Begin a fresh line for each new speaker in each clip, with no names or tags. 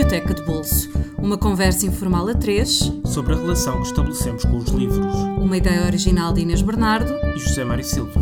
Biblioteca de Bolso. Uma conversa informal a três
sobre a relação que estabelecemos com os livros.
Uma ideia original de Inês Bernardo
e José Mário Silva.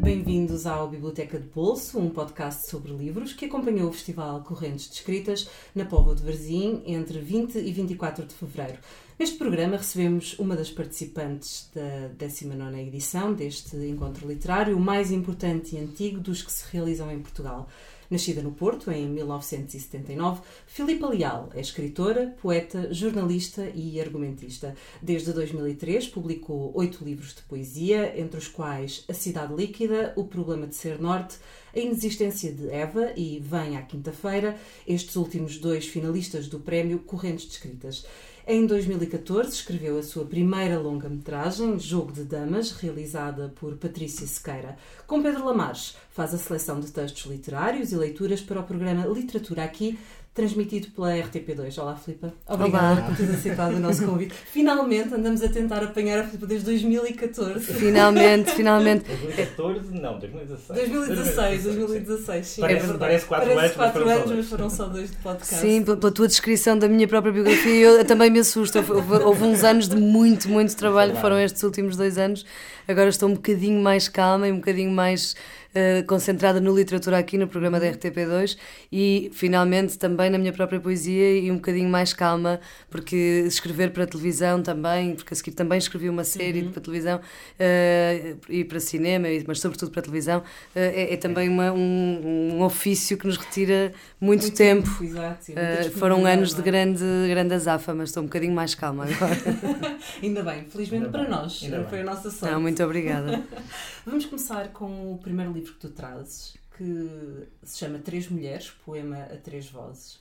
Bem-vindos ao Biblioteca de Bolso, um podcast sobre livros que acompanhou o Festival Correntes de Escritas na Póvoa de Varzim entre 20 e 24 de fevereiro. Neste programa recebemos uma das participantes da 19 edição deste encontro literário, o mais importante e antigo dos que se realizam em Portugal. Nascida no Porto em 1979, Filipa Leal é escritora, poeta, jornalista e argumentista. Desde 2003 publicou oito livros de poesia, entre os quais A Cidade Líquida, O Problema de Ser Norte, A Inexistência de Eva e Vem à Quinta-feira, estes últimos dois finalistas do prémio Correntes de Escritas. Em 2014 escreveu a sua primeira longa-metragem, Jogo de Damas, realizada por Patrícia Sequeira. Com Pedro Lamares, faz a seleção de textos literários e leituras para o programa Literatura Aqui, transmitido pela RTP2. Olá, Filipa. Obrigada Olá. por teres aceitado o nosso convite. Finalmente andamos a tentar apanhar a Filipa desde 2014.
Finalmente, finalmente.
2014? Não, 2016.
2016, 2016, sim.
Parece, é parece 4 anos,
mas foram, anos mas foram só dois de podcast.
Sim, pela tua descrição da minha própria biografia, eu também me assusto. Houve, houve uns anos de muito, muito trabalho, foram estes últimos dois anos. Agora estou um bocadinho mais calma e um bocadinho mais uh, concentrada no literatura aqui no programa da RTP2 e finalmente também na minha própria poesia e um bocadinho mais calma, porque escrever para televisão também, porque a seguir também escrevi uma série uhum. para televisão uh, e para cinema, mas sobretudo para televisão, uh, é, é, também uma, um, um, ofício que nos retira muito, muito tempo. tempo
exato,
foram anos de é? grande, grande azáfama, mas estou um bocadinho mais calma agora.
Ainda bem, felizmente Ainda para bem. nós, Ainda foi bem. a nossa sorte.
Não, muito obrigada.
Vamos começar com o primeiro livro que tu trazes, que se chama Três Mulheres, poema a três vozes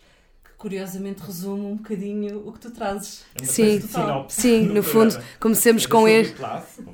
curiosamente resume um bocadinho o que tu trazes.
É sim, sim, no, no fundo, comecemos com este.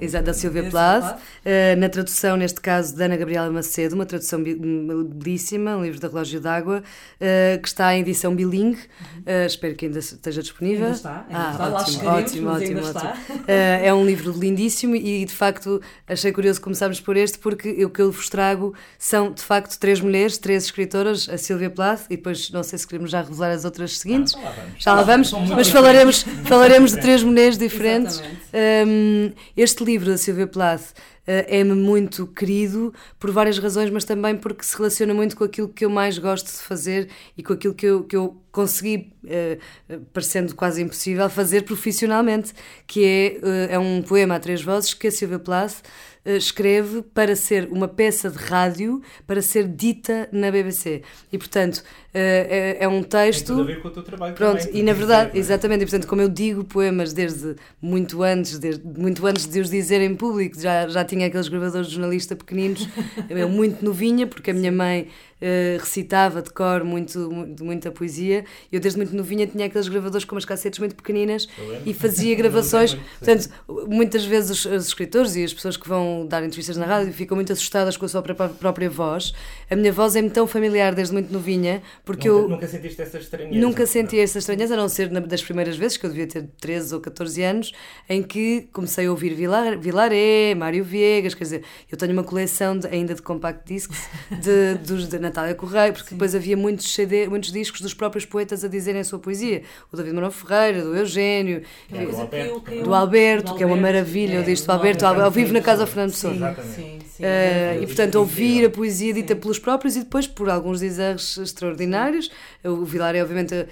Exato, da Silvia Plath, uh, na tradução, neste caso, da Ana Gabriela Macedo, uma tradução belíssima, um livro da Relógio d'Água, uh, que está em edição bilingue. Uh, espero que ainda esteja disponível.
Ainda está, ainda ah,
está. Ótimo, ótimo, ótimo, ótimo. é um livro lindíssimo e, de facto, achei curioso começarmos por este, porque o que eu vos trago são, de facto, três mulheres, três escritoras, a Silvia Plath, e depois, não sei se queremos já revelar as outras seguintes. Ah, já lá vamos, mas falaremos, falaremos de três mulheres diferentes. Um, este livro da Silvia Plath uh, é-me muito querido por várias razões, mas também porque se relaciona muito com aquilo que eu mais gosto de fazer e com aquilo que eu, que eu consegui, uh, parecendo quase impossível, fazer profissionalmente, que é, uh, é um poema a três vozes que a Silvia Plath eh, escreve para ser uma peça de rádio para ser dita na BBC. E, portanto, eh, é, é um texto. Tem
tudo a ver com o teu trabalho
Pronto,
também,
e na verdade, dizer, é? exatamente, e portanto, como eu digo poemas desde muito antes, desde, muito antes de os dizer em público, já, já tinha aqueles gravadores de jornalista pequeninos, eu muito novinha, porque a minha mãe uh, recitava de cor muito, muita poesia. Eu, desde muito novinha, tinha aqueles gravadores com umas cassetes muito pequeninas e fazia gravações. Portanto, muitas vezes os, os, escritores e as pessoas que vão dar entrevistas na rádio ficam muito assustadas com a sua própria, própria voz. A minha voz é-me tão familiar desde muito novinha, porque
nunca,
eu.
Nunca sentiste essa estranheza?
Nunca senti essa estranheza, a não ser das primeiras vezes, que eu devia ter 13 ou 14 anos, em que comecei a ouvir Vilar, Vilaré, Mário Viegas, quer dizer, eu tenho uma coleção de, ainda de compact discs de, dos, de Natália Correia, porque Sim. depois havia muitos, CD, muitos discos dos próprios poetas a dizerem a sua poesia. O David Manuel Ferreira, do Eugênio,
é, do, Alberto,
que, do Alberto, que é uma maravilha, é, eu disse do Alberto, ao, ao vivo na casa do Fernando Pessoa.
Sim, sim,
uh, e portanto, ouvir a poesia dita pelos próprios e depois por alguns deserros extraordinários. O Vilaré, obviamente, eh,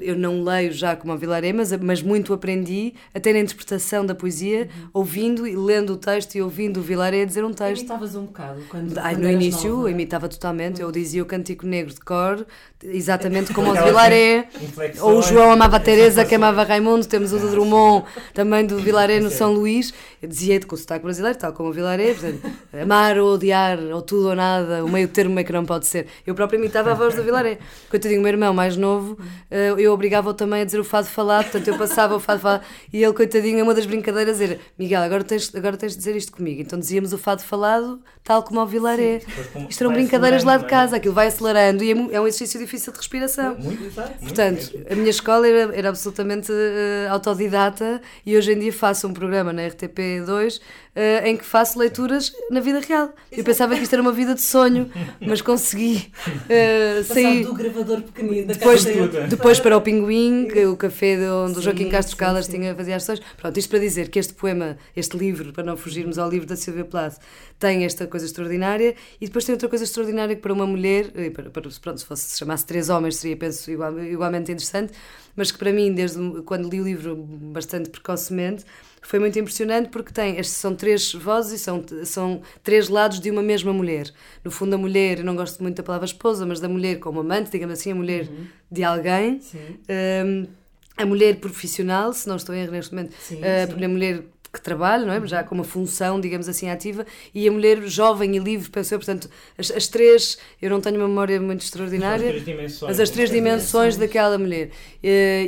eu não leio já como o Vilaré, mas, mas muito aprendi a ter a interpretação da poesia, uhum. ouvindo e lendo o texto e ouvindo o Vilaré dizer um texto.
Imitavas um bocado quando,
Ai,
quando
No início,
nova.
imitava totalmente, eu dizia o Cântico Negro de cor, exatamente como o Vilaré, ou o João amava a Teresa, que amava Raimundo, temos o do Drummond, também do Vilaré no São Luís, eu dizia com o sotaque brasileiro, tal como o Vilaré, portanto, amar ou odiar, ou tudo ou nada, o meio termo é que não pode ser. Eu próprio imitava a voz do Vilaré. Coitadinho, o meu irmão mais novo, eh, eu obrigava-o também a dizer o fado falado, portanto eu passava o fado falado, e ele, coitadinho, uma das brincadeiras era, Miguel, agora tens, agora tens de dizer isto comigo. Então dizíamos o fado falado, tal como ao Vilaré. Isto eram brincadeiras lá de é? casa, aquilo vai acelerando e é, é um exercício difícil de respiração.
Muito, exato.
Portanto, a minha escola era, era absolutamente uh, autodidata e hoje em dia faço um programa na RTP2 uh, em que faço leituras, na, vida real. Exato. Eu pensava que isto era uma vida de sonho, mas consegui uh, sair.
do gravador pequenino da
depois, depois para o Pinguim, que, o café de onde sim, o Joaquim Castro Calas tinha fazia as sessões. Pronto, isto para dizer que este poema, este livro, para não fugirmos ao livro da Silvia Plath, tem esta coisa extraordinária e depois tem outra coisa extraordinária que para uma mulher, para, para, pronto, se fosse se chamasse três homens seria, penso, igual, igualmente interessante, mas que para mim, desde quando li o livro bastante precocemente, foi muito impressionante porque tem, são três vozes e são, são três lados de uma mesma mulher. No fundo, a mulher, eu não gosto muito da palavra esposa, mas da mulher como amante, digamos assim, a mulher uhum. de alguém. Um, a mulher profissional, se não estou em erro neste momento, sim, uh, sim. a mulher que trabalha, não é? já com uma função, digamos assim, ativa, e a mulher jovem e livre, pensou, portanto, as, as três, eu não tenho uma memória muito extraordinária,
as três dimensões,
mas as três dimensões daquela mulher. Uh,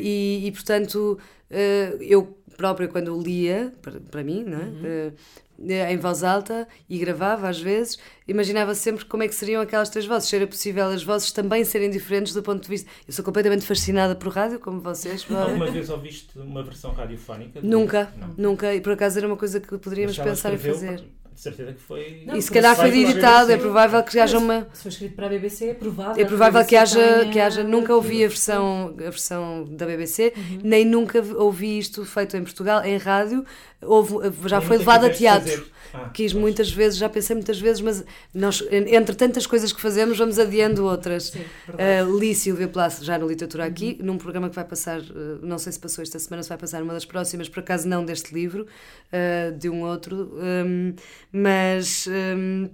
e, e, portanto, uh, eu própria, quando lia, para, para mim, não é? Uhum. Uh, em voz alta e gravava às vezes, imaginava sempre como é que seriam aquelas três vozes, se era possível as vozes também serem diferentes do ponto de vista. Eu sou completamente fascinada por rádio, como vocês.
Alguma vez ouviste uma versão radiofónica?
Nunca, não. nunca, e por acaso era uma coisa que poderíamos pensar em fazer
de certeza que foi.
Não, e se calhar foi editado, é provável que haja uma.
Se foi escrito para a BBC, é provável.
É provável que, haja, tenha... que haja. Nunca ouvi a versão, a versão da BBC, uhum. nem nunca ouvi isto feito em Portugal, em rádio. Houve, já foi levado a teatro. Ah, Quis pois. muitas vezes, já pensei muitas vezes, mas nós, entre tantas coisas que fazemos, vamos adiando outras. Sim, uh, li Silvia Plath já na literatura aqui, uhum. num programa que vai passar, uh, não sei se passou esta semana, se vai passar uma das próximas, por acaso não deste livro, uh, de um outro, um, mas. Um,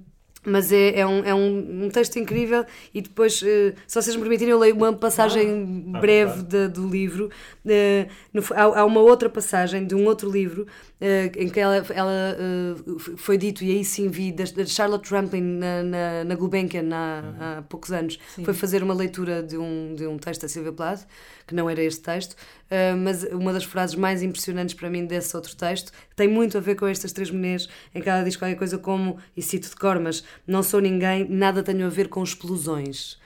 mas é, é, um, é um, um texto incrível e depois, uh, se vocês me permitirem, eu leio uma passagem ah, breve de, do livro. Uh, no, há, há, uma outra passagem de um outro livro uh, em que ela, ela foi dito, e aí sim vi, da, Charlotte Rampling na, na, na Gulbenkian há, uhum. há poucos anos, sim. foi fazer uma leitura de um, de um texto da Silvia Plath, que não era este texto, mas uma das frases mais impressionantes para mim desse outro texto tem muito a ver com estas três mulheres, em que ela diz qualquer coisa como, e cito de cor, mas não sou ninguém, nada tenho a ver com explosões.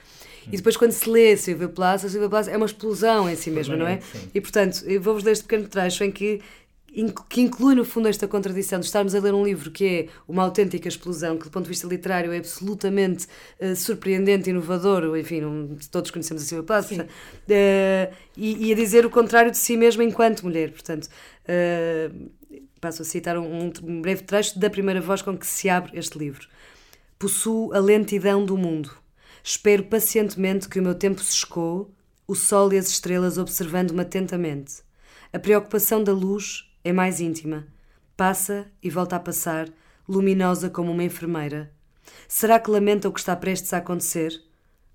E depois, quando se lê Silvia Plath, a Silvia Plath é uma explosão em si mesma, não é? Sim. E portanto, vou-vos ler este pequeno trecho em que que inclui no fundo esta contradição de estarmos a ler um livro que é uma autêntica explosão, que do ponto de vista literário é absolutamente uh, surpreendente, inovador, enfim, um, todos conhecemos a Silvia Plath, uh, e, e, a dizer o contrário de si mesma enquanto mulher. Portanto, uh, passo a citar um, um breve trecho da primeira voz com que se abre este livro. Possuo a lentidão do mundo. Espero pacientemente que o meu tempo se escoe, o sol e as estrelas observando-me atentamente. A preocupação da luz é mais íntima. Passa e volta a passar, luminosa como uma enfermeira. Será que lamenta o que está prestes a acontecer?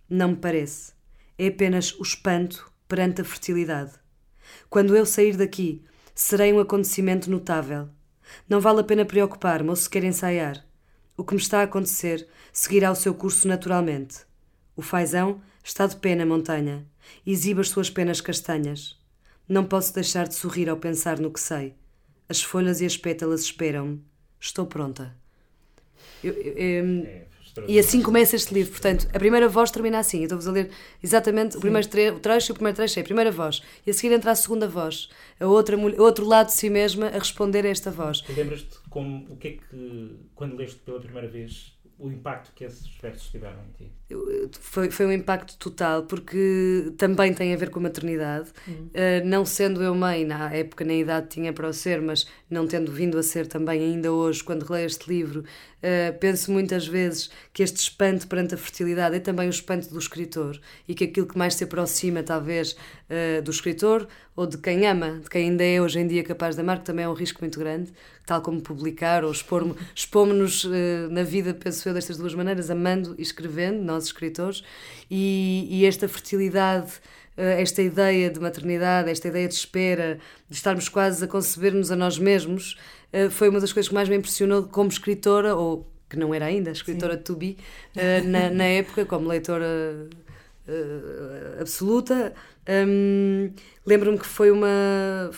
Não me parece. É apenas o espanto perante a fertilidade. Quando eu sair daqui, serei um acontecimento notável. Não vale a pena preocupar-me ou sequer ensaiar. O que me está a acontecer seguirá o seu curso naturalmente. O fazão está de pé na montanha, exibe as suas penas castanhas. Não posso deixar de sorrir ao pensar no que sei. As folhas e as pétalas esperam-me. Estou pronta. Eu, eu, eu, é, e assim começa este livro. Portanto, a primeira voz termina assim. Eu estou-vos a ler exatamente Sim. o primeiro trecho e o primeiro trecho é a primeira voz. E a seguir entra a segunda voz. A outra, outro lado de si mesma a responder a esta voz.
Lembras-te como, o que é que, quando leste pela primeira vez, o impacto que esses versos tiveram em ti?
Foi, foi um impacto total, porque também tem a ver com a maternidade. Uhum. Uh, não sendo eu mãe, na época nem idade tinha para o ser, mas não tendo vindo a ser também ainda hoje, quando releio este livro, uh, penso muitas vezes que este espanto perante a fertilidade é também o espanto do escritor e que aquilo que mais se aproxima, talvez, uh, do escritor ou de quem ama, de quem ainda é hoje em dia capaz de amar, que também é um risco muito grande, tal como publicar ou expor-nos na vida, penso eu, destas duas maneiras, amando e escrevendo, nós escritores, e, e esta fertilidade esta ideia de maternidade, esta ideia de espera, de estarmos quase a conceber-nos a nós mesmos, eh, foi uma das coisas que mais me impressionou como escritora, ou que não era ainda, escritora Sim. to be, eh, na, na época, como leitora uh, absoluta. Um, Lembro-me que foi uma.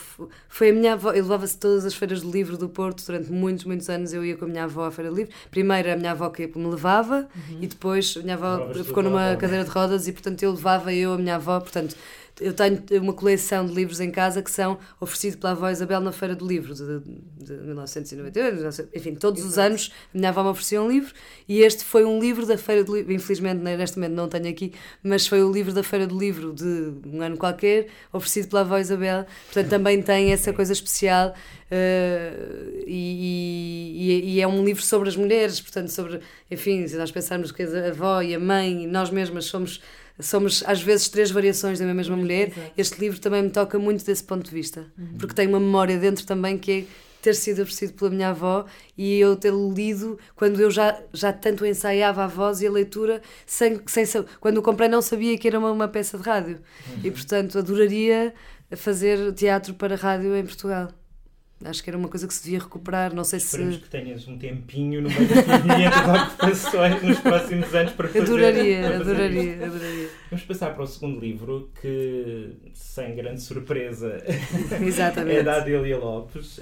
Foi a minha avó. Eu levava-se todas as feiras do livro do Porto durante muitos, muitos anos. Eu ia com a minha avó à feira do livro. Primeiro a minha avó que me levava uhum. e depois a minha avó ficou numa avó. cadeira de rodas e, portanto, eu levava eu, a minha avó. Portanto, eu tenho uma coleção de livros em casa que são oferecidos pela avó Isabel na Feira do Livro de, de 1998, enfim, todos Exato. os anos a minha avó me oferecia um livro e este foi um livro da Feira do Livro, infelizmente neste momento não tenho aqui, mas foi o livro da Feira do Livro de um ano qualquer, oferecido pela avó Isabel, portanto também tem essa coisa especial uh, e, e, e, é um livro sobre as mulheres, portanto sobre, enfim, se nós pensarmos que a avó e a mãe, nós mesmas somos somos às vezes três variações da mesma mulher. Exato. Este livro também me toca muito desse ponto de vista, uhum. porque tem uma memória dentro também que é ter sido oferecido pela minha avó e eu ter lido quando eu já, já tanto ensaiava a voz e a leitura, sem, sem, quando o comprei não sabia que era uma, uma peça de rádio. Uhum. E portanto adoraria fazer teatro para rádio em Portugal. Acho que era uma coisa que se devia recuperar. Não sei
Esperemos se. que tenhas um tempinho no meio das 500 ocupações nos próximos anos para fazer.
Adoraria, para fazer adoraria, isto. adoraria.
Vamos passar para o segundo livro, que, sem grande surpresa,
Exatamente.
é da Adélia Lopes.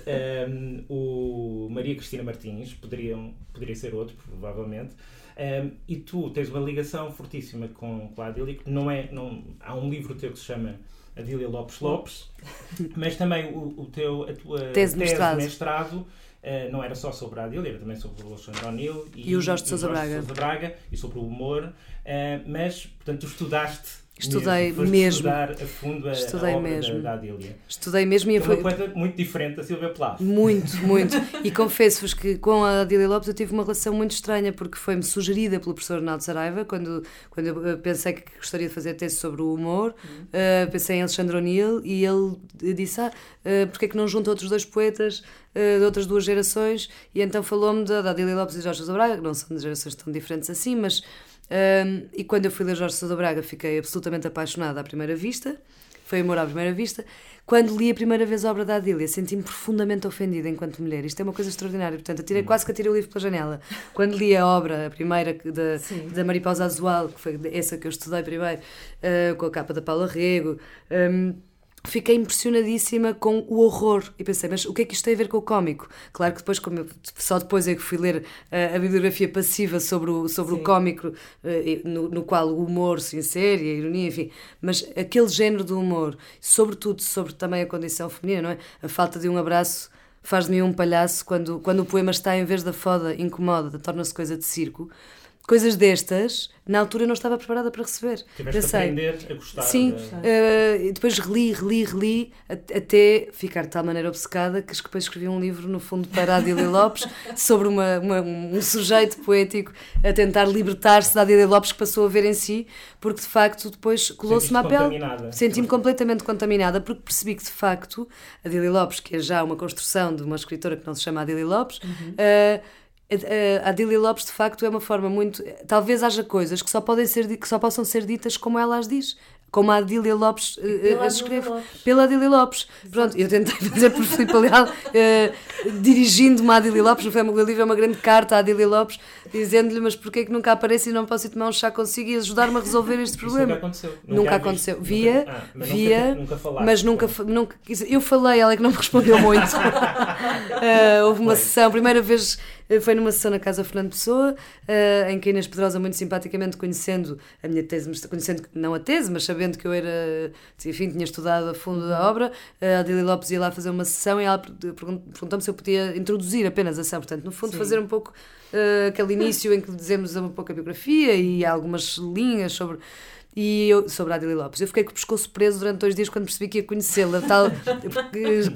Um, o Maria Cristina Martins, poderiam, poderia ser outro, provavelmente. Um, e tu tens uma ligação fortíssima com, com a Adélia, que não é. Não, há um livro teu que se chama Adília Lopes Lopes, mas também o, o teu, a tua tese, tese mestrado, mestrado uh, não era só sobre a Adília, era também sobre o Alexandre O'Neill
e, e, o Jorge de Sousa
Braga. Braga e sobre o humor, uh, mas, portanto, tu estudaste
Estudei mesmo. mesmo.
estudar a fundo a, Estudei a mesmo. Da, da Adília.
Estudei mesmo
e foi uma coisa muito diferente da Silvia Plath.
Muito, muito. e confesso-vos que com a Adília Lopes eu tive uma relação muito estranha porque foi-me sugerida pelo professor Arnaldo Saraiva quando, quando eu pensei que gostaria de fazer tese sobre o humor. Uhum. Uh, pensei em Alexandre O'Neill e ele disse: Ah, uh, porque é que não junta outros dois poetas uh, de outras duas gerações? E então falou-me da, Adília Lopes e Jorge Sousa Braga, que não são de gerações tão diferentes assim, mas um, e quando eu fui ler Jorge Sousa Braga fiquei absolutamente apaixonada à primeira vista. Foi amor à primeira vista. Quando li a primeira vez a obra da Adília, senti-me profundamente ofendida enquanto mulher. Isto é uma coisa extraordinária. Portanto, atirei, quase que atirei o livro pela janela. Quando li a obra, a primeira da, da Mariposa Azual, que foi essa que eu estudei primeiro, uh, com a capa da Paula Rego. Um, fiquei impressionadíssima com o horror e pensei, mas o que é que isto tem a ver com o cómico? Claro que depois, eu, só depois é que fui ler uh, a bibliografia passiva sobre o, sobre o cómico, uh, no, no, qual o humor se insere, a ironia, enfim, mas aquele género do humor, sobretudo sobre também a condição feminina, não é? A falta de um abraço faz de mim um palhaço quando, quando o poema está em vez da foda, incomoda, torna-se coisa de circo coisas destas, na altura não estava preparada para receber.
Tiveste Pensei, a aprender a gostar.
Sim, de... uh, depois reli, reli, reli, até ficar de tal maneira obcecada que depois escrevi um livro, no fundo, para a Adília Lopes, sobre uma, uma, um sujeito poético a tentar libertar-se da Adília Lopes que passou a ver em si, porque de facto depois colou-se-me à pele. Senti-me completamente contaminada, porque percebi que de facto a Adília Lopes, que é já uma construção de uma escritora que não se chama Adília Lopes, uhum. uh, a Adília Lopes de facto é uma forma muito talvez haja coisas que só podem ser que só possam ser ditas como ela as diz como a Adília Lopes uh, as escreve pela Adília Lopes. Pronto eu tentei fazer por Filipe Leal uh, dirigindo-me à Adília Lopes no Family Livro é uma grande carta à Adília Lopes dizendo-lhe mas porquê é que nunca aparece e não posso ir tomar um chá consigo e ajudar-me a resolver este problema
nunca aconteceu.
Nunca, nunca aconteceu. Nunca, via ah, mas via nunca, nunca mas nunca, nunca eu falei ela é que não me respondeu muito. Uh, houve uma sessão primeira vez eh, foi numa sessão na Casa Fernando Pessoa, uh, em que a Inês Pedrosa, muito simpaticamente, conhecendo a minha tese, conhecendo, não a tese, mas sabendo que eu era, enfim, tinha estudado a fundo da obra, uh, a Adília Lopes ia lá fazer uma sessão e ela perguntou-me se eu podia introduzir apenas a sessão. Portanto, no fundo, Sim. fazer um pouco uh, aquele início em que dizemos um pouco a biografia e algumas linhas sobre e eu, sobre a Adília Lopes. Eu fiquei com o pescoço preso durante dois dias quando percebi que ia conhecê-la, tal, porque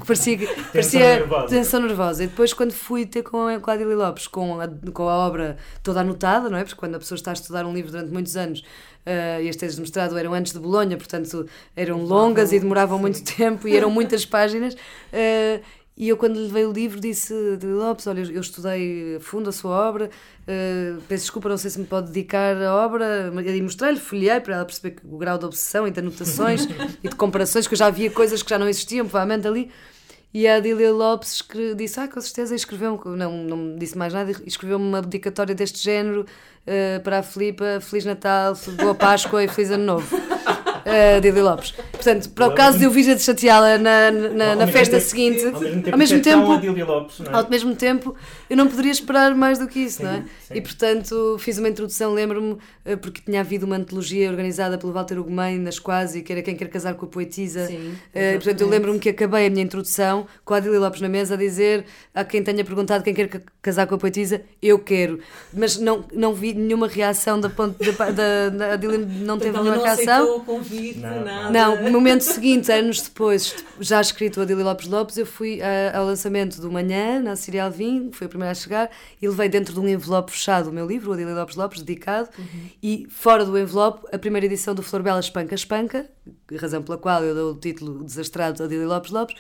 parecia, parecia tensão, nervosa. tensão nervosa. E depois, quando fui ter com a, com a Adília Lopes, com a, com a obra toda anotada, não é? Porque quando a pessoa está a estudar um livro durante muitos anos, uh, e as teses de mestrado eram antes de Bolonha, portanto eram longas e demoravam muito tempo e eram muitas páginas. Uh, e eu, quando lhe veio o livro, disse de Lopes: Olha, eu estudei a fundo a sua obra, uh, peço desculpa, não sei se me pode dedicar a obra. E mostrei-lhe, folhei para ela perceber o grau de obsessão e de anotações e de comparações, que eu já havia coisas que já não existiam, provavelmente ali. E a Adília Lopes disse: Ah, com certeza, escreveu não, não me disse mais nada, escreveu-me uma dedicatória deste género uh, para a Filipa: Feliz Natal, Boa Páscoa e Feliz Ano Novo. Uh, Dili Lopes. Portanto, para o caso de eu vir a chateá-la na, na, na festa seguinte,
Ao mesmo tempo,
ao mesmo
isso é
tempo,
Lopes, é?
ao mesmo tempo, eu não poderia esperar mais do que isso,
Sim,
não é?
sim.
E portanto fiz uma introdução, lembro-me, eh, porque tinha havido uma antologia organizada pelo Walter Ugumem nas Quase, que era Quem Quer Casar com a Poetisa.
Sim,
Eh, portanto, eu lembro-me que acabei a minha introdução com a Adília Lopes na mesa a dizer a quem tenha perguntado quem quer ca- casar com a poetisa, eu quero. Mas não, não vi nenhuma reação da ponte da, da, da Adília não teve
ela
nenhuma
não
reação.
aceitou o convite,
Não.
nada.
Não, no momento seguinte, anos depois, já escrito o Adília Lopes Lopes, eu fui ah, ao lançamento do Manhã, na Serial Vim, fui a primeira a chegar, e levei dentro de um envelope fechado o meu livro, o Adília Lopes Lopes, dedicado, e fora do envelope, a primeira edição do Flor Bela Espanca Espanca, razão pela qual eu dou o título desastrado Adília Lopes Lopes,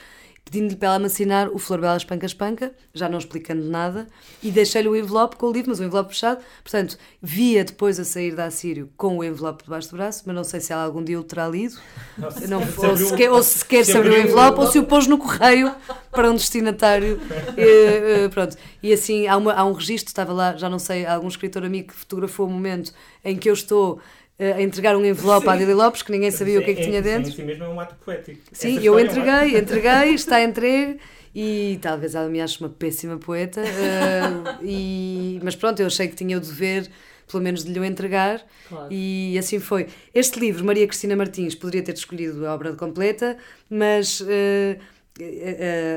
pedindo-lhe para ela me assinar o Flor Bela Espanca Espanca, já não explicando nada, e deixei-lhe o envelope com o livro, mas o envelope fechado. Portanto, via depois a sair da Assírio com o envelope debaixo do braço, mas não sei se ela algum dia o terá lido,
Nossa,
não,
se
ou, se quer, ou se quer
se
abriu o envelope, ou se o pôs no correio para um destinatário. Eh, eh, pronto. E assim, há, uma- há um registro, estava lá, já não sei, algum escritor amigo que fotografou o momento em que eu estou a entregar um envelope à Adília Lopes, que ninguém sabia o que é que tinha dentro.
Sim, sim mesmo é um ato poético.
Sim,
Essa
eu
é um
entreguei,
ato-
entreguei, está entregue e talvez ela me ache uma péssima poeta, eh, e, mas pronto, eu achei que tinha o dever, pelo menos, de lhe o entregar
Claro.
e assim foi. Este livro, Maria Cristina Martins, poderia ter escolhido a obra completa, mas. eh, eh,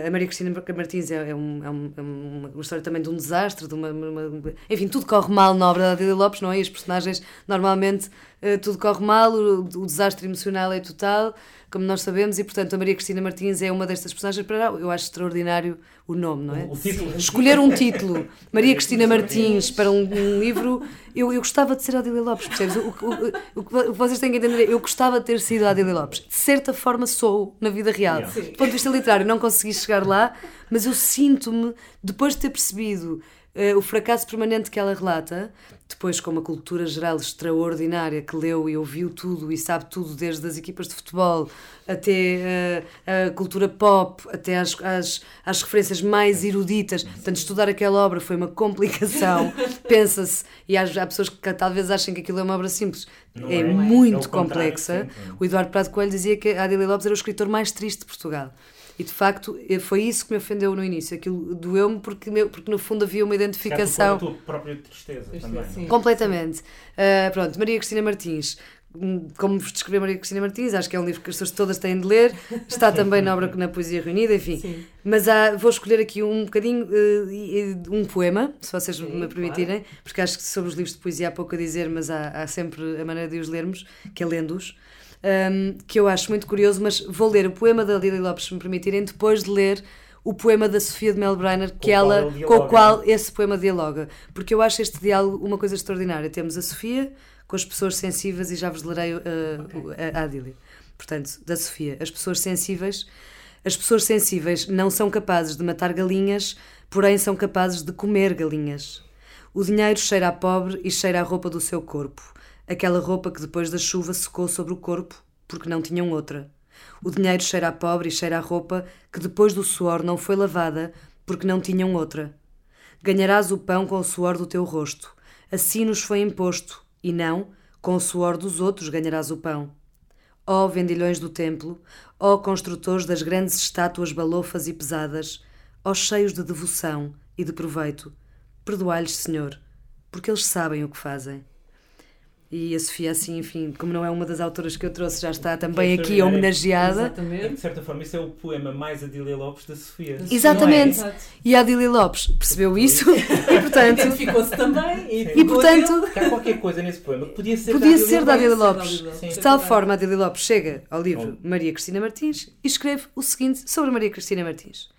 a Maria Cristina Martins é, é um- é um- é uma, história também de um desastre, de uma, uma- enfim, tudo corre mal na obra da Adília Lopes, não é? E os personagens, normalmente, tudo corre mal, o, o desastre emocional é total, como nós sabemos, e portanto a Maria Cristina Martins é uma destas personagens. Para eu acho extraordinário o nome, não é?
O título.
Escolher um título, Maria Cristina Martins, para um, um livro, eu, eu gostava de ser a Adília Lopes, percebes? O, o- o- o que vocês têm que entender é, eu gostava de ter sido a Adília Lopes. De certa forma sou, na vida real.
Sim.
Do ponto de vista literário, não consegui chegar lá, mas eu sinto-me, depois de ter percebido eh, o fracasso permanente que ela relata, depois com uma cultura geral extraordinária que leu e ouviu tudo e sabe tudo, desde as equipas de futebol até eh, a cultura pop, até às, às referências mais eruditas. Portanto, estudar aquela obra foi uma complicação, pensa-se, e há, há pessoas que talvez achem que aquilo é uma obra simples. É,
é.
muito
É
complexa.
sim, sim.
O Eduardo Prado Coelho dizia que a Adília Lopes era o escritor mais triste de Portugal. E de facto eh, foi isso que me ofendeu no início. Aquilo doeu-me porque, porque no fundo havia uma identificação.
põe a tua própria tristeza também.
é assim.
Completamente. Ah, pronto, Maria Cristina Martins. Hum, Como vos descrever Maria Cristina Martins, acho que é um livro que as pessoas todas têm de ler. Está também na obra na Poesia Reunida, enfim.
Sim.
Mas há- vou escolher aqui um bocadinho, e um poema, se vocês
Sim,
me permitirem, porque acho que sobre os livros de poesia há pouco a dizer, mas há, há sempre a maneira de os lermos, que é lendo-os, hum, que eu acho muito curioso, mas vou ler o poema da Lili Lopes, se me permitirem, depois de ler o poema da Sofia de Melbrenner, que
qual
ela, com o qual esse poema dialoga, porque eu acho este diálogo uma coisa extraordinária. Temos a Sofia com as pessoas sensíveis e já vos lerei uh, a, a Adília. Portanto, da Sofia, as pessoas sensíveis, as pessoas sensíveis não são capazes de matar galinhas, porém são capazes de comer galinhas. O dinheiro cheira a pobre e cheira a roupa do seu corpo, aquela roupa que depois da chuva secou sobre o corpo porque não tinham outra. O dinheiro cheira a pobre e cheira a roupa que depois do suor não foi lavada porque não tinham outra. Ganharás o pão com o suor do teu rosto. Assim nos foi imposto, e não, com o suor dos outros ganharás o pão. Ó vendilhões do templo, ó construtores das grandes estátuas balofas e pesadas, ó cheios de devoção e de proveito, perdoai-lhes, Senhor, porque eles sabem o que fazem. E a Sofia, assim, enfim, como não é uma das autoras que eu trouxe, já está também aqui homenageada.
E,
Exatamente.
de certa forma, isso é o poema mais Adília Lopes da Sofia. é?
Exatamente.
Exato.
E a Adília Lopes percebeu isso e, portanto,
Identificou-se também. E,
e, portanto
há qualquer coisa nesse poema que podia ser
podia
da
ser da Adília
Lopes.
Lopes.
Ser da Adília Lopes.
De tal forma, a Adília Lopes chega ao livro Maria Cristina Martins e escreve o seguinte sobre Maria Cristina Martins.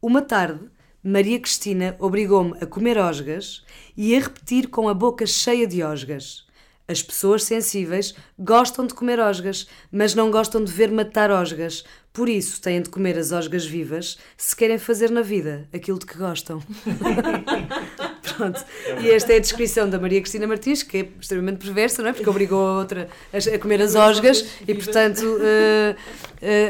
Uma tarde, Maria Cristina obrigou-me a comer osgas e a repetir com a boca cheia de osgas. As pessoas sensíveis gostam de comer osgas, mas não gostam de ver matar osgas. Por isso, têm de comer as osgas vivas se querem fazer na vida aquilo de que gostam. Pronto. E esta é a descrição da Maria Cristina Martins, que é extremamente perversa, não é? Porque obrigou a outra a comer as osgas e, portanto, eh,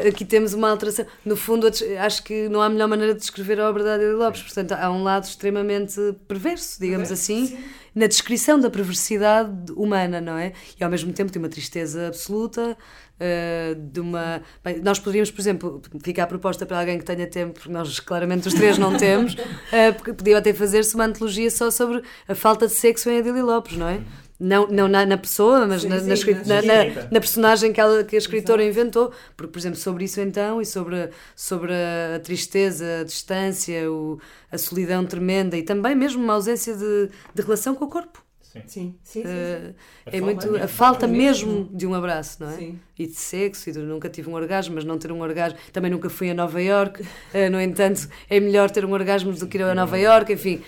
uh, aqui temos uma alteração. No fundo, acho que não há melhor maneira de descrever a obra da Adélia Lopes. Portanto, há um lado extremamente perverso, digamos assim, sim. Na descrição da perversidade humana, não é? E ao mesmo tempo tem uma tristeza absoluta. Uh, de uma. Bem, nós poderíamos, por exemplo, ficar a proposta para alguém que tenha tempo, porque nós claramente os três não temos, uh, porque podia até fazer-se uma antologia só sobre a falta de sexo em Adília Lopes, não é? Não, não na, na pessoa, mas sim, na, sim, na, na, na, personagem que, ela, que a escritora Exato. inventou. Porque, por exemplo, sobre isso então, e sobre, sobre a tristeza, a distância, o, a solidão tremenda e também mesmo uma ausência de, de relação com o corpo.
Sim, sim, sim.
Uh, é muito mesmo, a falta mesmo, mesmo de um abraço, não é? Sim. E de sexo, e de nunca tive um orgasmo, mas não ter um orgasmo. Também nunca fui a Nova York. Uh, no entanto, é melhor ter um orgasmo do que ir a Nova York, enfim.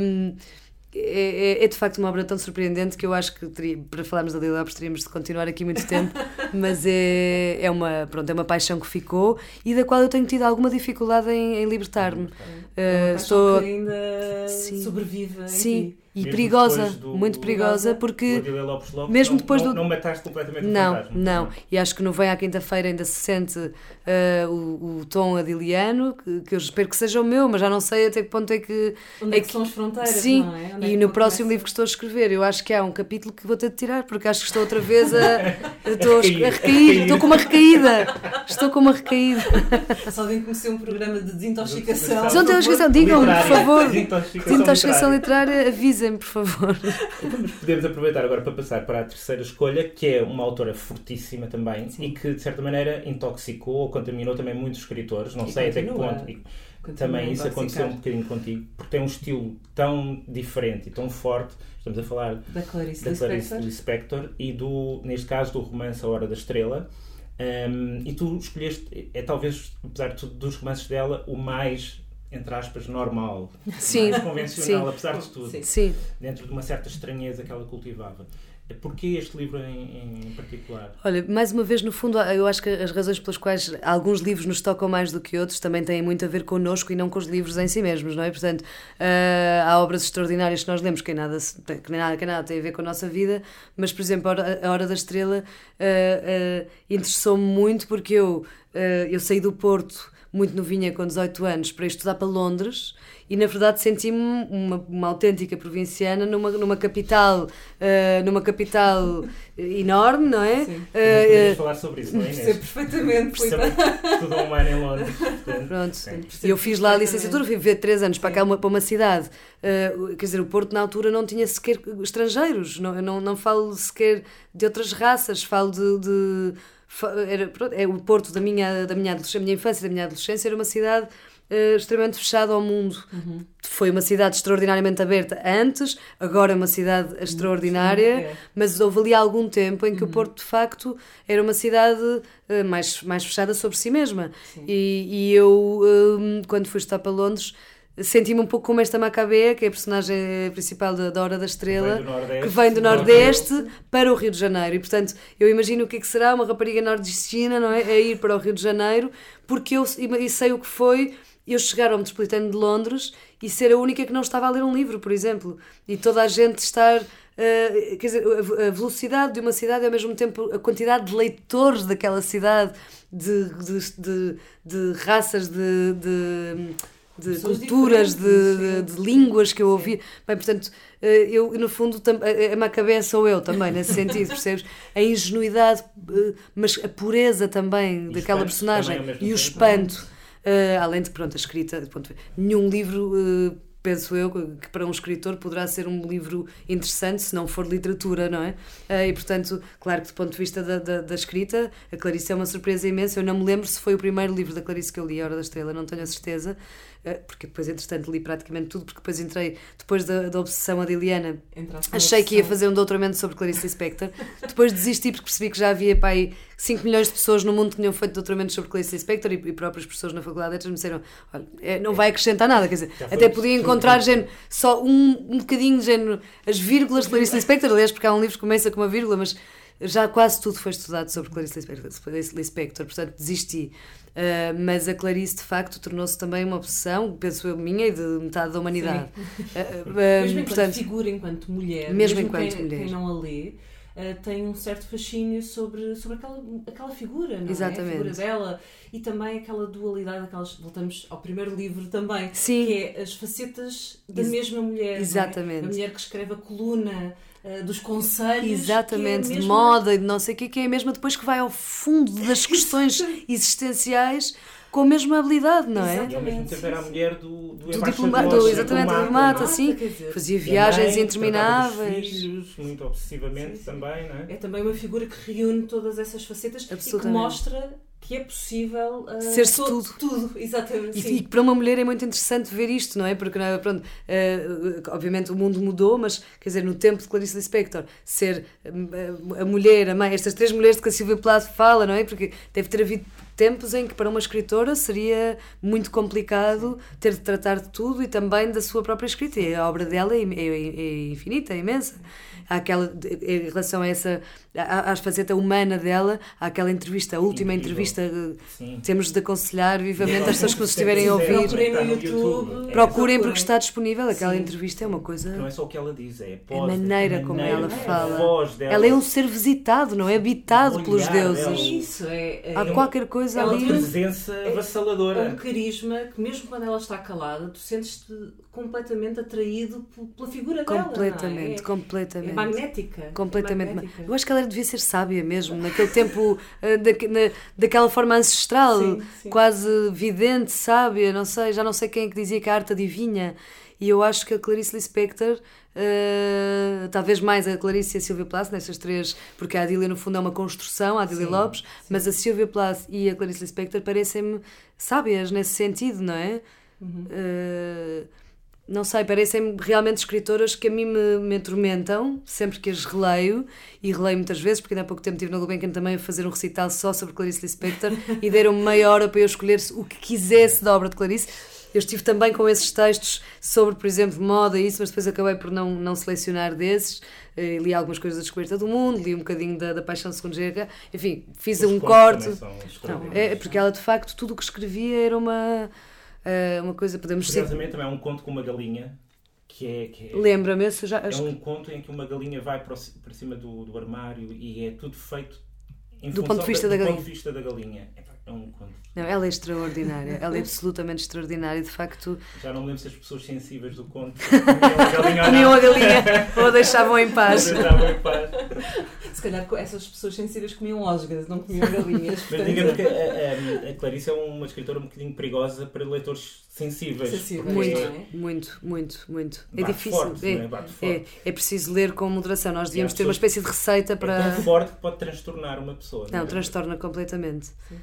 Um, é, é, é, de facto uma obra tão surpreendente que eu acho que teria, para falarmos da Lila Lopes teríamos de continuar aqui muito tempo, mas é, é, uma, pronto, é uma paixão que ficou e da qual eu tenho tido alguma dificuldade em, em libertar-me.
É uh, estou... que ainda Sim. sobrevive.
Sim, e mesmo perigosa, do, muito perigosa, porque
Lopes Lopes,
mesmo depois
não,
do.
Não mataste completamente
não,
o
fantasma. Não, e acho que no Vem à Quinta-feira ainda se sente uh, o, o tom adiliano, que, que, eu espero que seja o meu, mas já não sei até que ponto é que.
Onde é, que, são as fronteiras?
Sim,
é?
e
é
no próximo livro que estou a escrever, eu acho que há um capítulo que vou ter de tirar, porque acho que estou outra vez a. estou a, a recair, estou com uma recaída. Estou com uma recaída.
Se alguém conheceu um programa de desintoxicação.
Desintoxicação, digam-me, por favor. Desintoxicação literária, avisem-me, por favor.
Podemos aproveitar agora para passar para a terceira escolha, que é uma autora fortíssima também Sim. e que, de certa maneira, intoxicou ou contaminou também muitos escritores. Não e sei
continua.
até que ponto. E também isso aconteceu um bocadinho contigo, porque tem um estilo tão diferente e tão forte. Estamos a falar
da Clarice,
da Clarice Lispector e, do, neste caso, do romance A Hora da Estrela. Um, e tu escolheste, é talvez, apesar de tudo, dos romances dela, o mais entre aspas, normal,
sim,
mais convencional, sim. apesar de tudo,
sim.
dentro de uma certa estranheza que ela cultivava. Porquê este livro em, em, particular?
Olha, mais uma vez, no fundo, eu acho que as razões pelas quais alguns livros nos tocam mais do que outros também têm muito a ver connosco e não com os livros em si mesmos, não é? Portanto, uh, há obras extraordinárias que nós lemos que, nada, que, nada, que nada tem a ver com a nossa vida, mas, por exemplo, A Hora da Estrela uh, uh, interessou-me muito porque eu, eu saí do Porto muito novinha, com 18 anos, para estudar para Londres e na verdade senti-me uma, uma autêntica provinciana numa, numa capital uh, numa capital enorme, não é?
Sim. Uh, uh, falar sobre isso, não é Inês?
perfeitamente.
Estudou um ano em Londres.
Pronto. E eu fiz lá a licenciatura, fui viver três anos Sim. para cá, uma, para uma cidade. Uh, quer dizer, o Porto na altura não tinha sequer estrangeiros, não, não, não falo sequer de outras raças, falo de, de era, pronto, é o Porto da minha, da minha, da minha infância, da minha adolescência, era uma cidade uh, extremamente fechada ao mundo. Uhum. Foi uma cidade extraordinariamente aberta antes, agora é uma cidade extraordinária, Sim, é. mas houve ali algum tempo em que uhum. o Porto, de facto, era uma cidade uh, mais, mais fechada sobre si mesma. E, e, eu, uh, quando fui estar para Londres, senti-me um pouco como esta Macabea, que é a personagem principal da, da Hora da Estrela,
que vem do Nordeste,
que vem do Nordeste, Nordeste para o Rio de Janeiro. E, portanto, eu imagino o que é que será uma rapariga nordestina, não é? A ir para o Rio de Janeiro, porque eu e sei o que foi eu chegar ao Metropolitano de Londres e ser a única que não estava a ler um livro, por exemplo. E toda a gente estar. Uh, quer dizer, a velocidade de uma cidade e ao mesmo tempo a quantidade de leitores daquela cidade, de, de, de, de raças, de, de de culturas, de, de, de, línguas que eu ouvi. Bem, portanto, eh, eu, no fundo, a Macabé sou eu também, nesse sentido, percebes? A ingenuidade, eh, mas a pureza também e daquela personagem e o espanto. Uh, além de, pronto, a escrita, ponto, nenhum livro. Uh, penso eu que para um escritor poderá ser um livro interessante se não for literatura, não é? E portanto, claro que do ponto de vista da, da, da, escrita, a Clarice é uma surpresa imensa. Eu não me lembro se foi o primeiro livro da Clarice que eu li, A Hora da Estrela, não tenho a certeza, eh, porque depois, entretanto, li praticamente tudo, porque depois entrei, depois da, da obsessão adiliana, achei que ia fazer um doutoramento sobre Clarice Lispector. depois desisti porque percebi que já havia pá, 5 milhões de pessoas no mundo que tinham feito doutoramentos sobre Clarice Lispector e, e próprias pessoas na faculdade me disseram: olha, é, não vai acrescentar nada, quer dizer, até podia encontrar género, só um, um bocadinho género, as vírgulas de Clarice Lispector, aliás, porque há um livro que começa com uma vírgula, mas já quase tudo foi estudado sobre Clarice Lispector, portanto desisti. Uh, mas a Clarice, de facto, tornou-se também uma obsessão, penso eu, minha e de metade da humanidade.
Uh, uh, mesmo enquanto portanto, figura, enquanto mulher,
mesmo, mesmo enquanto
quem,
mulher.
quem não a lê, uh, tem um certo fascínio sobre, sobre aquela, aquela figura, não
Exatamente.
é? A figura dela e também aquela dualidade, aquelas, voltamos ao primeiro livro também,
Sim.
que é as facetas da
Ex
mesma mulher.
Exatamente.
É? A mulher que escreve a coluna uh, dos conselhos.
Exatamente,
é
de moda e de não sei o que, que é a mesma depois que vai ao fundo das questões existenciais com a mesma habilidade, não é?
E ao mesmo tempo era a mulher do, do,
Do diplomata, exatamente, do diplomata, sim.
quer dizer,
Fazia viagens
mãe,
intermináveis.
filhos, muito obsessivamente
Sim, sim.
também, não é?
É também uma figura que reúne todas essas facetas e que mostra que é possível uh,
Ser-se
todo-
tudo.
Tudo, exatamente.
E,
sim.
e para uma mulher é muito interessante ver isto, não é? Porque, não é? pronto, eh, obviamente o mundo mudou, mas, quer dizer, no tempo de Clarice Lispector, ser eh, a mulher, a mãe, estas três mulheres de que a Silvia Plath fala, não é? Porque deve ter havido tempos em que para uma escritora seria muito complicado ter de tratar de tudo e também da sua própria escrita. E a obra dela é, é- é infinita, é imensa. Há aquela, em relação a essa, à, à faceta humana dela, há aquela entrevista, a última
Incrível.
entrevista,
Sim.
temos de aconselhar vivamente as pessoas que nos estiverem a ouvir.
Procurem no YouTube. É,
Procurem porque está disponível. Aquela
Sim.
entrevista é uma coisa.
Não é só o que ela diz, é a,
A maneira como ela
a
fala. Ela é um ser visitado, não é? Habitado pelos deuses.
dela.
É isso, é, é,
Há qualquer coisa
ela
ali.
tem
presença
É-
avassaladora.
um carisma que mesmo quando ela está calada, tu sentes-te completamente atraído pela figura dela.
Completamente,
não é? É,
completamente.
magnética.
Completamente.
É magnética.
Eu acho que ela devia ser sábia mesmo, naquele tempo, eh, daque- na- daquela forma ancestral,
Sim, sim.
quase vidente, sábia, não sei, já não sei quem é que dizia que a arte adivinha. E eu acho que a Clarice Lispector, eh, talvez mais a Clarice e a Silvia Plath, nestas três, porque a Adília no fundo é uma construção, a Adília
Sim,
Lopes, mas a Silvia Plath e a Clarice Lispector parecem-me sábias nesse sentido, não é?
Uhum.
Eh, não sei, parecem realmente escritoras que a mim me, me atormentam sempre que as releio e releio muitas vezes, porque ainda há pouco tempo estive na Gulbenkian também a fazer um recital só sobre Clarice Lispector e deram-me meia hora para eu escolher o que quisesse da obra de Clarice. Eu estive também com esses textos sobre, por exemplo, moda e isso, mas depois acabei por não, não selecionar desses. Eh, li algumas coisas da Descoberta do Mundo, li um bocadinho da, da Paixão Segundo GH, enfim, fiz
Os
um corte. Não, é porque ela de facto tudo o que escrevia era uma, eh, uma coisa, podemos.
Curiosamente, também há um conto com uma galinha que é. Que é
Lembra-me, eu já.
É um conto em que uma galinha vai para, cima do, do armário e é tudo feito em
Do
função
ponto de vista da
do
galinha.
ponto de vista da galinha. É um conto.
Não, ela é extraordinária, ela é absolutamente extraordinária, de facto.
Já não lembro se as pessoas sensíveis do conto comiam a galinha ou não.
deixavam em paz.
Mas estavam em paz.
Se calhar essas pessoas sensíveis comiam osgas, não comiam galinhas.
Mas
portanto,
digamos que a, a, a Clarice é uma escritora um bocadinho perigosa para leitores sensíveis.
Sensíveis.
Muito,
não é?
muito, muito, muito. É
bate
difícil.
Forte,
é,
não é?
É, é preciso ler com moderação. Nós devíamos ter uma espécie de receita
É
para.
tão forte que pode transtornar uma pessoa.
Não,
é?
transtorna completamente.
Sim.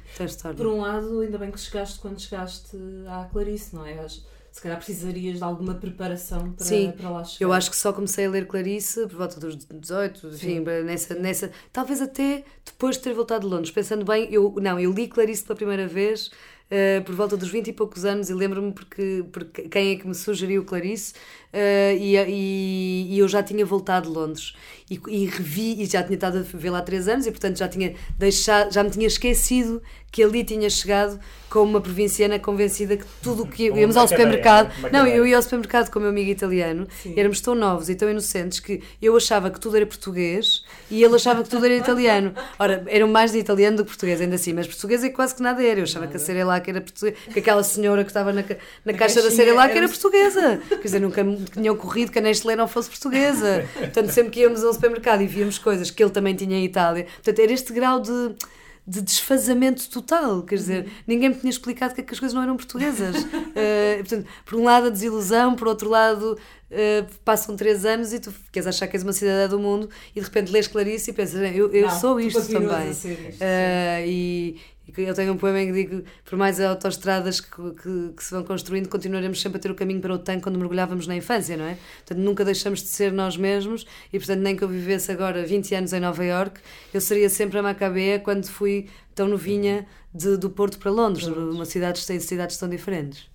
Por um lado, ainda bem que chegaste quando chegaste à Clarice, não é? Se calhar precisarias de alguma preparação para,
Sim,
para lá chegar.
Eu acho que só comecei a ler Clarice por volta dos 18, enfim, nessa, nessa. Talvez até depois de ter voltado de Londres. Pensando bem, eu, não, eu li Clarice pela primeira vez eh, por volta dos 20 e poucos anos e lembro-me porque, porque quem é que me sugeriu Clarice eh, e, e, e eu já tinha voltado de Londres e, e revi e já tinha estado a ver lá há três anos e portanto já tinha deixado, já me tinha esquecido que ali tinha chegado como uma provinciana convencida que tudo o que íamos ao supermercado. Não, eu ia ao supermercado com o meu amigo italiano,
Sim.
éramos tão novos e tão inocentes que eu achava que tudo era português e ele achava que tudo era italiano. Ora, eram mais de italiano do que português, ainda assim, mas português é quase que nada era. Eu achava que a Cerelac era português, que aquela senhora que estava na, ca- na caixa da Cerelac
era-
era portuguesa. Quer dizer, nunca me tinha ocorrido que a Nestlé não fosse portuguesa. Portanto, sempre que íamos ao supermercado e víamos coisas que ele também tinha em Itália. Portanto, era este grau de de desfazamento total, quer dizer, ninguém me tinha explicado que, que as coisas não eram portuguesas. Eh, portanto, por um lado a desilusão, por outro lado eh, passam três anos e tu queres achar que és uma cidadã do mundo e de repente lês Clarice e pensas, eu, eu
Não,
sou isto também.
ser isto,
Eh, e, e eu tenho um poema em que digo, por mais autoestradas que, que, que se vão construindo, continuaremos sempre a ter o caminho para o tanque quando mergulhávamos na infância, não é? Portanto, nunca deixamos de ser nós mesmos e, portanto, nem que eu vivesse agora 20 anos em Nova York, eu seria sempre a Macabea quando fui tão novinha de, do Porto para Londres, uma cidade tem cidades tão diferentes.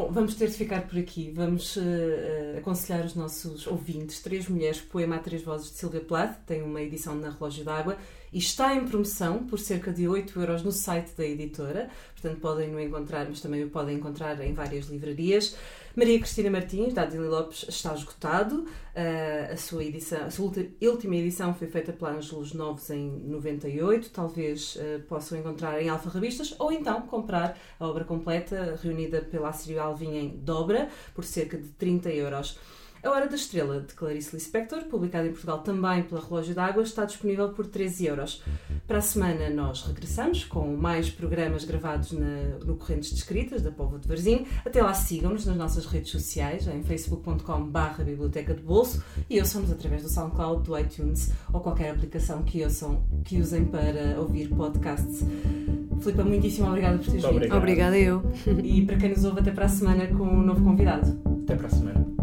Bom, vamos ter de ficar por aqui. Vamos eh, aconselhar os nossos ouvintes. Três Mulheres, poema a três vozes de Silvia Plath. Tem uma edição na Relógio d'Água e está em promoção por cerca de 8 euros no site da editora. Portanto, podem no encontrar, mas também o podem encontrar em várias livrarias. Maria Cristina Martins, da Adília Lopes, está esgotado. Uh, a sua edição, a sua última edição foi feita pela Ângelos Novos em 98. Talvez uh, possam encontrar em Alfa Revistas ou então comprar a obra completa, reunida pela Assírio Alvim em dobra, por cerca de 30 euros. A Hora da Estrela, de Clarice Lispector, publicada em Portugal também pela Relógio d'Água, está disponível por 13 euros. Para a semana nós regressamos com mais programas gravados na, no Correntes de Escritas da Povo de Varzim. Até lá sigam-nos nas nossas redes sociais, em facebook.com.br Biblioteca de Bolso e ouçam-nos através do SoundCloud, do iTunes ou qualquer aplicação que, ouçam, que usem para ouvir podcasts. Filipa, muitíssimo obrigada por teres vindo.
Obrigada eu.
E para quem nos ouve, até para a semana com um novo convidado.
Até para a semana.